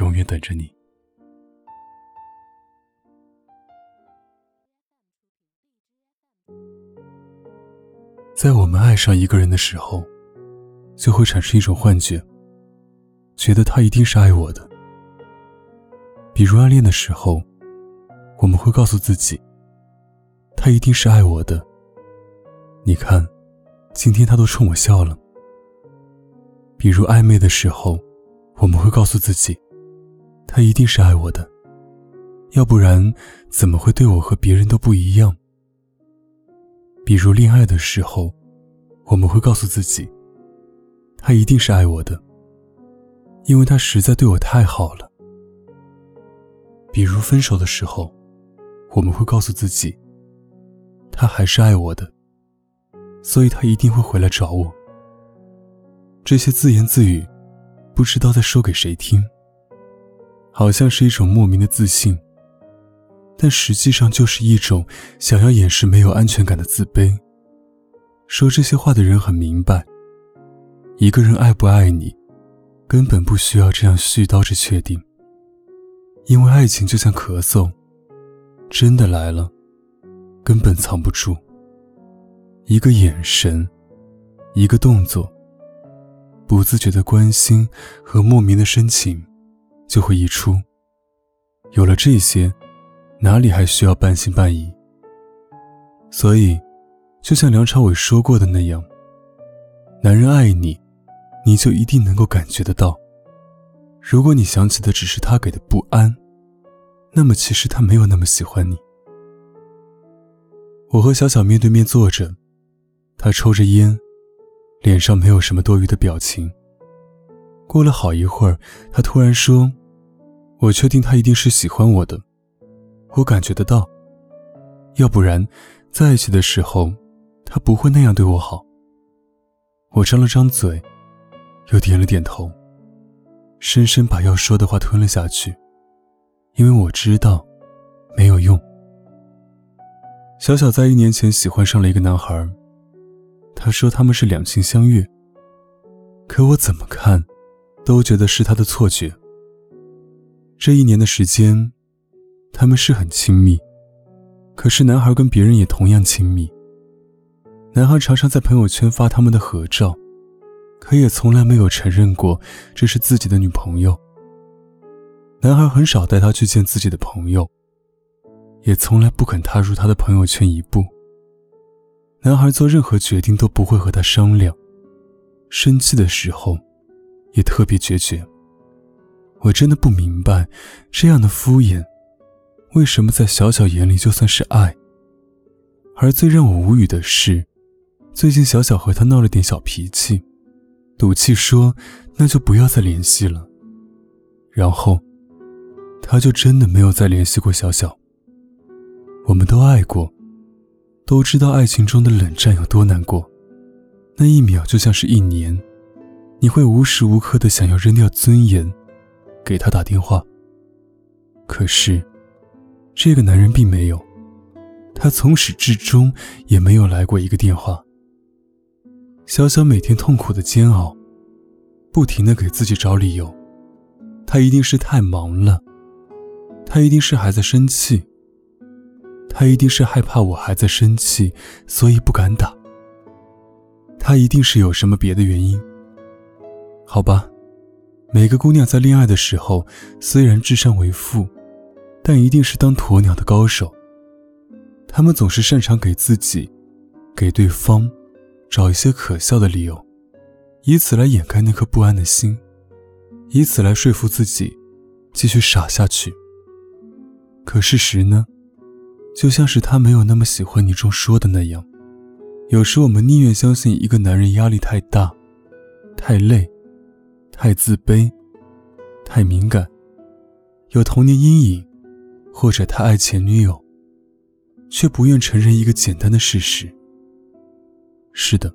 永远等着你。在我们爱上一个人的时候，就会产生一种幻觉，觉得他一定是爱我的。比如暗恋的时候，我们会告诉自己，他一定是爱我的。你看，今天他都冲我笑了。比如暧昧的时候，我们会告诉自己。他一定是爱我的，要不然怎么会对我和别人都不一样？比如恋爱的时候，我们会告诉自己，他一定是爱我的，因为他实在对我太好了。比如分手的时候，我们会告诉自己，他还是爱我的，所以他一定会回来找我。这些自言自语，不知道在说给谁听。好像是一种莫名的自信，但实际上就是一种想要掩饰没有安全感的自卑。说这些话的人很明白，一个人爱不爱你，根本不需要这样絮叨着确定。因为爱情就像咳嗽，真的来了，根本藏不住。一个眼神，一个动作，不自觉的关心和莫名的深情。就会溢出。有了这些，哪里还需要半信半疑？所以，就像梁朝伟说过的那样，男人爱你，你就一定能够感觉得到。如果你想起的只是他给的不安，那么其实他没有那么喜欢你。我和小小面对面坐着，他抽着烟，脸上没有什么多余的表情。过了好一会儿，他突然说：“我确定他一定是喜欢我的，我感觉得到。要不然，在一起的时候，他不会那样对我好。”我张了张嘴，又点了点头，深深把要说的话吞了下去，因为我知道，没有用。小小在一年前喜欢上了一个男孩，他说他们是两情相悦，可我怎么看？都觉得是他的错觉。这一年的时间，他们是很亲密，可是男孩跟别人也同样亲密。男孩常常在朋友圈发他们的合照，可也从来没有承认过这是自己的女朋友。男孩很少带她去见自己的朋友，也从来不肯踏入他的朋友圈一步。男孩做任何决定都不会和他商量，生气的时候。也特别决绝。我真的不明白，这样的敷衍，为什么在小小眼里就算是爱？而最让我无语的是，最近小小和他闹了点小脾气，赌气说那就不要再联系了。然后，他就真的没有再联系过小小。我们都爱过，都知道爱情中的冷战有多难过，那一秒就像是一年。你会无时无刻的想要扔掉尊严，给他打电话。可是，这个男人并没有，他从始至终也没有来过一个电话。小小每天痛苦的煎熬，不停的给自己找理由，他一定是太忙了，他一定是还在生气，他一定是害怕我还在生气，所以不敢打。他一定是有什么别的原因。好吧，每个姑娘在恋爱的时候，虽然智商为负，但一定是当鸵鸟的高手。她们总是擅长给自己、给对方找一些可笑的理由，以此来掩盖那颗不安的心，以此来说服自己继续傻下去。可事实呢，就像是他没有那么喜欢你中说的那样，有时我们宁愿相信一个男人压力太大、太累。太自卑，太敏感，有童年阴影，或者太爱前女友，却不愿承认一个简单的事实：是的，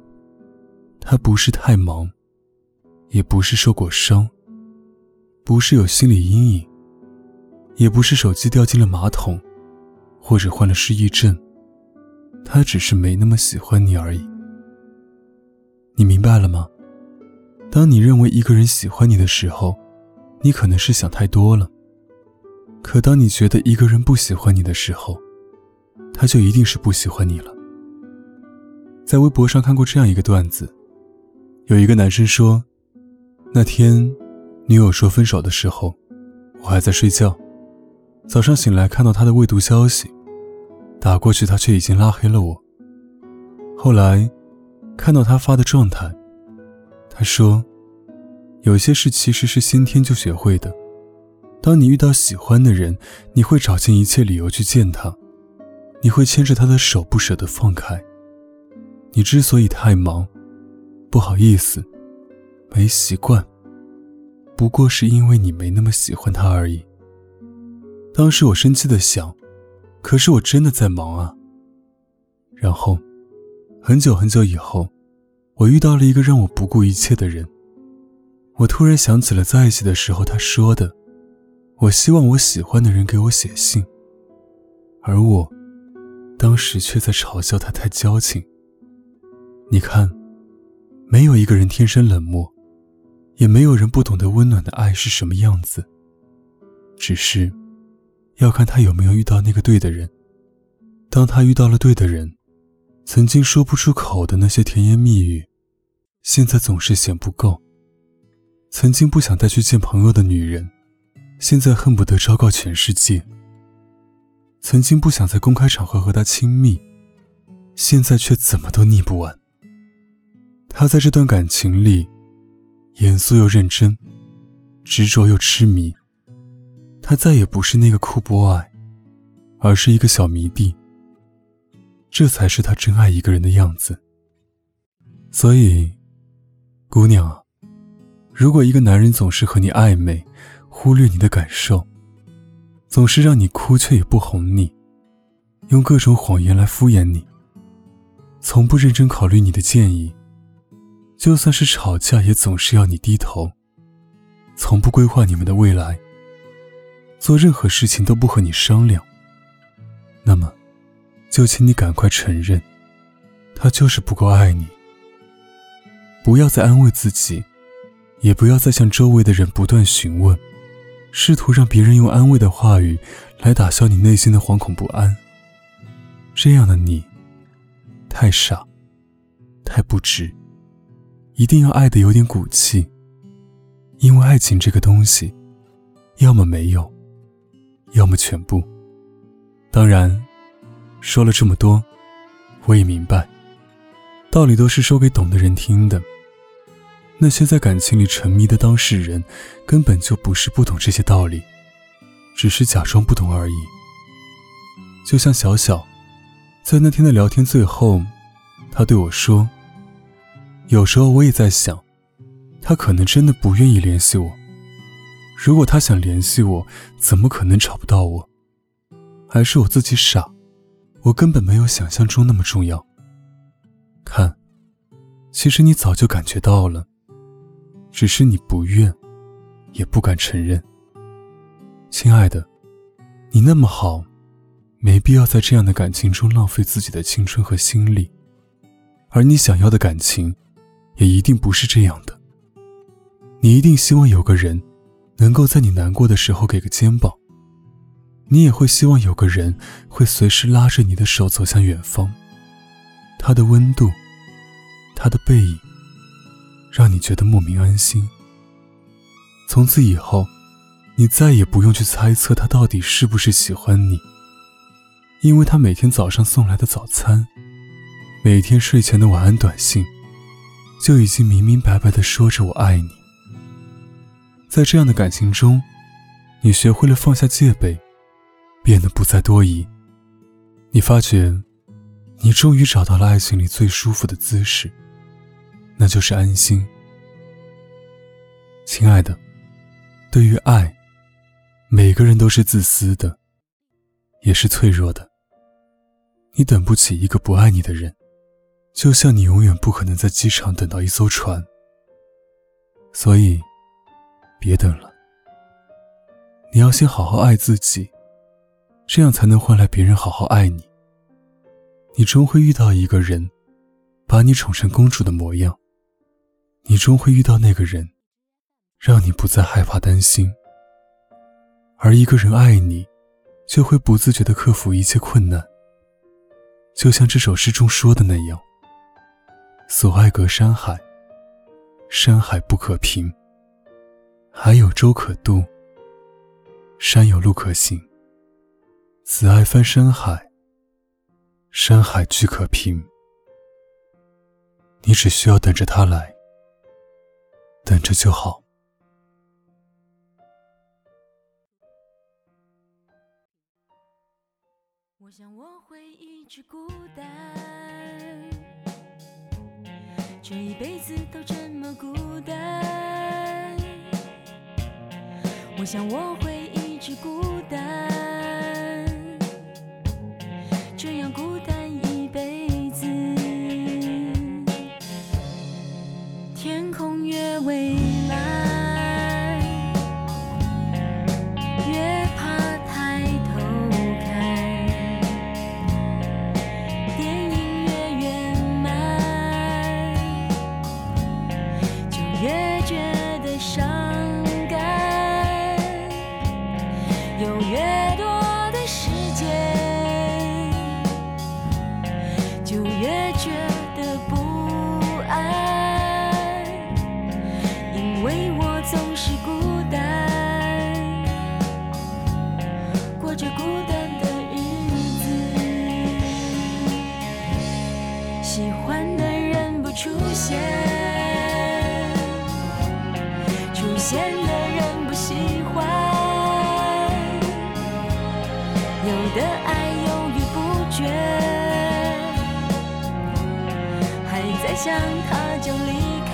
他不是太忙，也不是受过伤，不是有心理阴影，也不是手机掉进了马桶，或者患了失忆症，他只是没那么喜欢你而已。你明白了吗？当你认为一个人喜欢你的时候，你可能是想太多了。可当你觉得一个人不喜欢你的时候，他就一定是不喜欢你了。在微博上看过这样一个段子，有一个男生说，那天女友说分手的时候，我还在睡觉，早上醒来看到他的未读消息，打过去他却已经拉黑了我。后来。看到他发的状态，他说：“有些事其实是先天就学会的。当你遇到喜欢的人，你会找尽一切理由去见他，你会牵着他的手不舍得放开。你之所以太忙，不好意思，没习惯，不过是因为你没那么喜欢他而已。”当时我生气的想：“可是我真的在忙啊。”然后。很久很久以后，我遇到了一个让我不顾一切的人。我突然想起了在一起的时候他说的：“我希望我喜欢的人给我写信。”而我，当时却在嘲笑他太矫情。你看，没有一个人天生冷漠，也没有人不懂得温暖的爱是什么样子。只是，要看他有没有遇到那个对的人。当他遇到了对的人。曾经说不出口的那些甜言蜜语，现在总是嫌不够。曾经不想带去见朋友的女人，现在恨不得昭告全世界。曾经不想在公开场合和他亲密，现在却怎么都腻不完。他在这段感情里，严肃又认真，执着又痴迷。他再也不是那个酷 boy，而是一个小迷弟。这才是他真爱一个人的样子。所以，姑娘，如果一个男人总是和你暧昧，忽略你的感受，总是让你哭却也不哄你，用各种谎言来敷衍你，从不认真考虑你的建议，就算是吵架也总是要你低头，从不规划你们的未来，做任何事情都不和你商量，那么。就请你赶快承认，他就是不够爱你。不要再安慰自己，也不要再向周围的人不断询问，试图让别人用安慰的话语来打消你内心的惶恐不安。这样的你，太傻，太不值。一定要爱的有点骨气，因为爱情这个东西，要么没有，要么全部。当然。说了这么多，我也明白，道理都是说给懂的人听的。那些在感情里沉迷的当事人，根本就不是不懂这些道理，只是假装不懂而已。就像小小，在那天的聊天最后，他对我说：“有时候我也在想，他可能真的不愿意联系我。如果他想联系我，怎么可能找不到我？还是我自己傻？”我根本没有想象中那么重要。看，其实你早就感觉到了，只是你不愿，也不敢承认。亲爱的，你那么好，没必要在这样的感情中浪费自己的青春和心力。而你想要的感情，也一定不是这样的。你一定希望有个人，能够在你难过的时候给个肩膀。你也会希望有个人会随时拉着你的手走向远方，他的温度，他的背影，让你觉得莫名安心。从此以后，你再也不用去猜测他到底是不是喜欢你，因为他每天早上送来的早餐，每天睡前的晚安短信，就已经明明白白的说着我爱你。在这样的感情中，你学会了放下戒备。变得不再多疑，你发觉，你终于找到了爱情里最舒服的姿势，那就是安心。亲爱的，对于爱，每个人都是自私的，也是脆弱的。你等不起一个不爱你的人，就像你永远不可能在机场等到一艘船。所以，别等了。你要先好好爱自己，这样才能换来别人好好爱你。你终会遇到一个人，把你宠成公主的模样。你终会遇到那个人，让你不再害怕担心。而一个人爱你，就会不自觉地克服一切困难。就像这首诗中说的那样：“所爱隔山海，山海不可平。海有舟可渡，山有路可行。此爱翻山海，山海俱可平。”你只需要等着他来。等着就好。我想我会一直孤单，这一辈子都这么孤单。我想我会一直孤单，伤感。有越多的时间，就越觉见的人不喜欢。有的爱犹豫不决，还在想他就离开。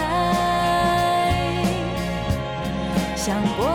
想过